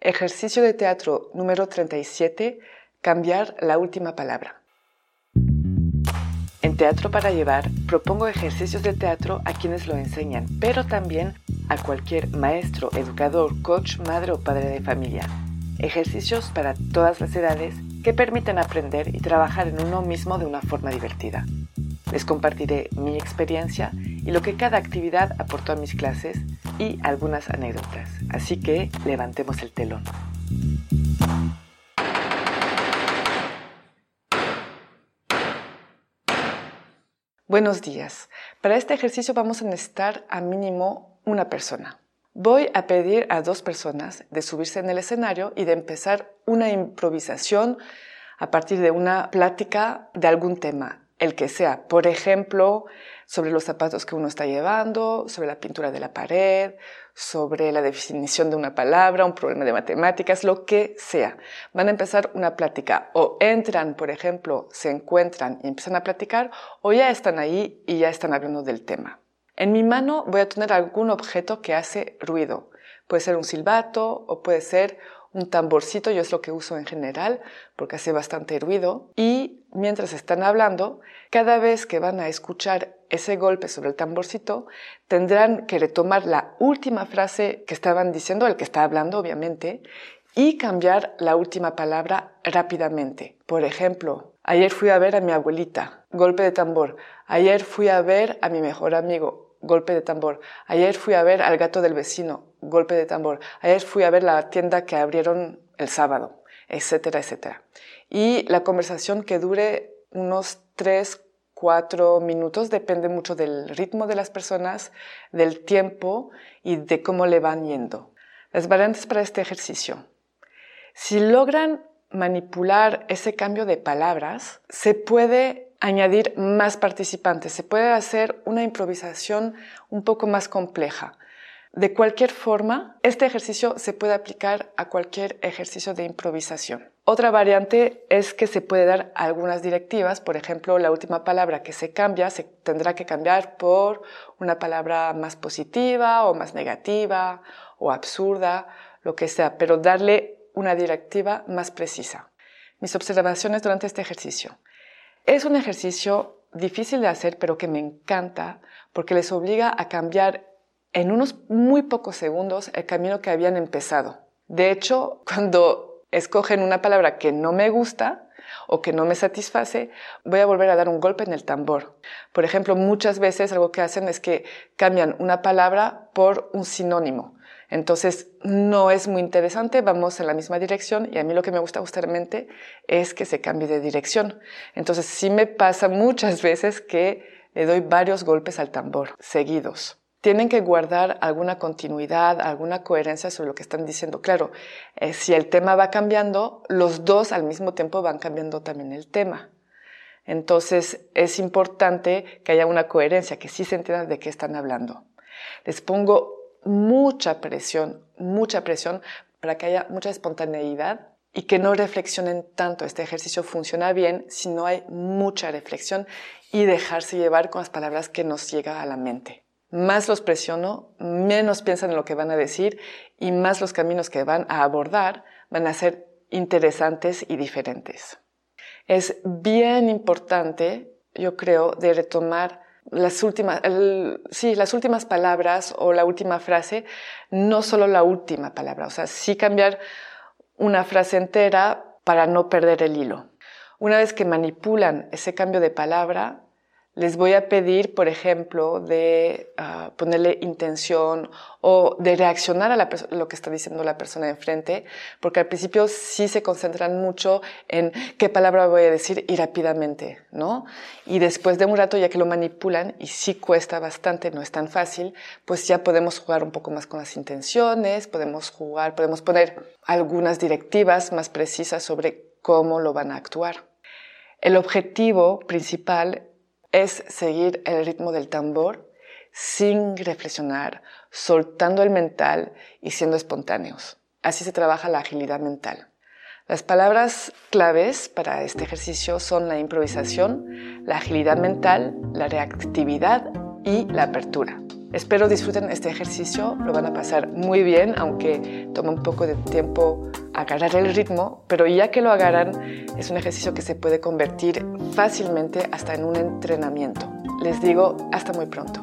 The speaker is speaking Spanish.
Ejercicio de teatro número 37, cambiar la última palabra. En Teatro para Llevar propongo ejercicios de teatro a quienes lo enseñan, pero también a cualquier maestro, educador, coach, madre o padre de familia. Ejercicios para todas las edades que permiten aprender y trabajar en uno mismo de una forma divertida. Les compartiré mi experiencia y lo que cada actividad aportó a mis clases y algunas anécdotas. Así que levantemos el telón. Buenos días. Para este ejercicio vamos a necesitar a mínimo una persona. Voy a pedir a dos personas de subirse en el escenario y de empezar una improvisación a partir de una plática de algún tema, el que sea. Por ejemplo, sobre los zapatos que uno está llevando, sobre la pintura de la pared, sobre la definición de una palabra, un problema de matemáticas, lo que sea. Van a empezar una plática o entran, por ejemplo, se encuentran y empiezan a platicar o ya están ahí y ya están hablando del tema. En mi mano voy a tener algún objeto que hace ruido. Puede ser un silbato o puede ser un tamborcito, yo es lo que uso en general porque hace bastante ruido. Y mientras están hablando, cada vez que van a escuchar ese golpe sobre el tamborcito, tendrán que retomar la última frase que estaban diciendo, el que está hablando obviamente, y cambiar la última palabra rápidamente. Por ejemplo, ayer fui a ver a mi abuelita, golpe de tambor. Ayer fui a ver a mi mejor amigo, golpe de tambor. Ayer fui a ver al gato del vecino, golpe de tambor. Ayer fui a ver la tienda que abrieron el sábado, etcétera, etcétera. Y la conversación que dure unos tres, cuatro minutos, depende mucho del ritmo de las personas, del tiempo y de cómo le van yendo. Las variantes para este ejercicio. Si logran manipular ese cambio de palabras, se puede añadir más participantes, se puede hacer una improvisación un poco más compleja. De cualquier forma, este ejercicio se puede aplicar a cualquier ejercicio de improvisación. Otra variante es que se puede dar algunas directivas, por ejemplo, la última palabra que se cambia se tendrá que cambiar por una palabra más positiva o más negativa o absurda, lo que sea, pero darle una directiva más precisa. Mis observaciones durante este ejercicio. Es un ejercicio difícil de hacer, pero que me encanta porque les obliga a cambiar en unos muy pocos segundos el camino que habían empezado. De hecho, cuando escogen una palabra que no me gusta o que no me satisface, voy a volver a dar un golpe en el tambor. Por ejemplo, muchas veces algo que hacen es que cambian una palabra por un sinónimo. Entonces, no es muy interesante, vamos en la misma dirección y a mí lo que me gusta justamente es que se cambie de dirección. Entonces, sí me pasa muchas veces que le doy varios golpes al tambor, seguidos. Tienen que guardar alguna continuidad, alguna coherencia sobre lo que están diciendo. Claro, eh, si el tema va cambiando, los dos al mismo tiempo van cambiando también el tema. Entonces, es importante que haya una coherencia, que sí se entienda de qué están hablando. Les pongo mucha presión, mucha presión para que haya mucha espontaneidad y que no reflexionen tanto. Este ejercicio funciona bien si no hay mucha reflexión y dejarse llevar con las palabras que nos llega a la mente. Más los presiono, menos piensan en lo que van a decir y más los caminos que van a abordar van a ser interesantes y diferentes. Es bien importante, yo creo, de retomar las últimas, sí, las últimas palabras o la última frase, no solo la última palabra, o sea, sí cambiar una frase entera para no perder el hilo. Una vez que manipulan ese cambio de palabra, les voy a pedir, por ejemplo, de ah, ponerle intención o de reaccionar a lo que está diciendo la persona de enfrente, porque al principio sí se concentran mucho en qué palabra voy a decir y rápidamente, ¿no? Y después de un rato, ya que lo manipulan, y sí cuesta bastante, no es tan fácil, pues ya podemos jugar un poco más con las intenciones, podemos jugar, podemos poner algunas directivas más precisas sobre cómo lo van a actuar. El objetivo principal es seguir el ritmo del tambor sin reflexionar, soltando el mental y siendo espontáneos. Así se trabaja la agilidad mental. Las palabras claves para este ejercicio son la improvisación, la agilidad mental, la reactividad y la apertura. Espero disfruten este ejercicio, lo van a pasar muy bien, aunque toma un poco de tiempo agarrar el ritmo, pero ya que lo agarran, es un ejercicio que se puede convertir fácilmente hasta en un entrenamiento. Les digo, hasta muy pronto.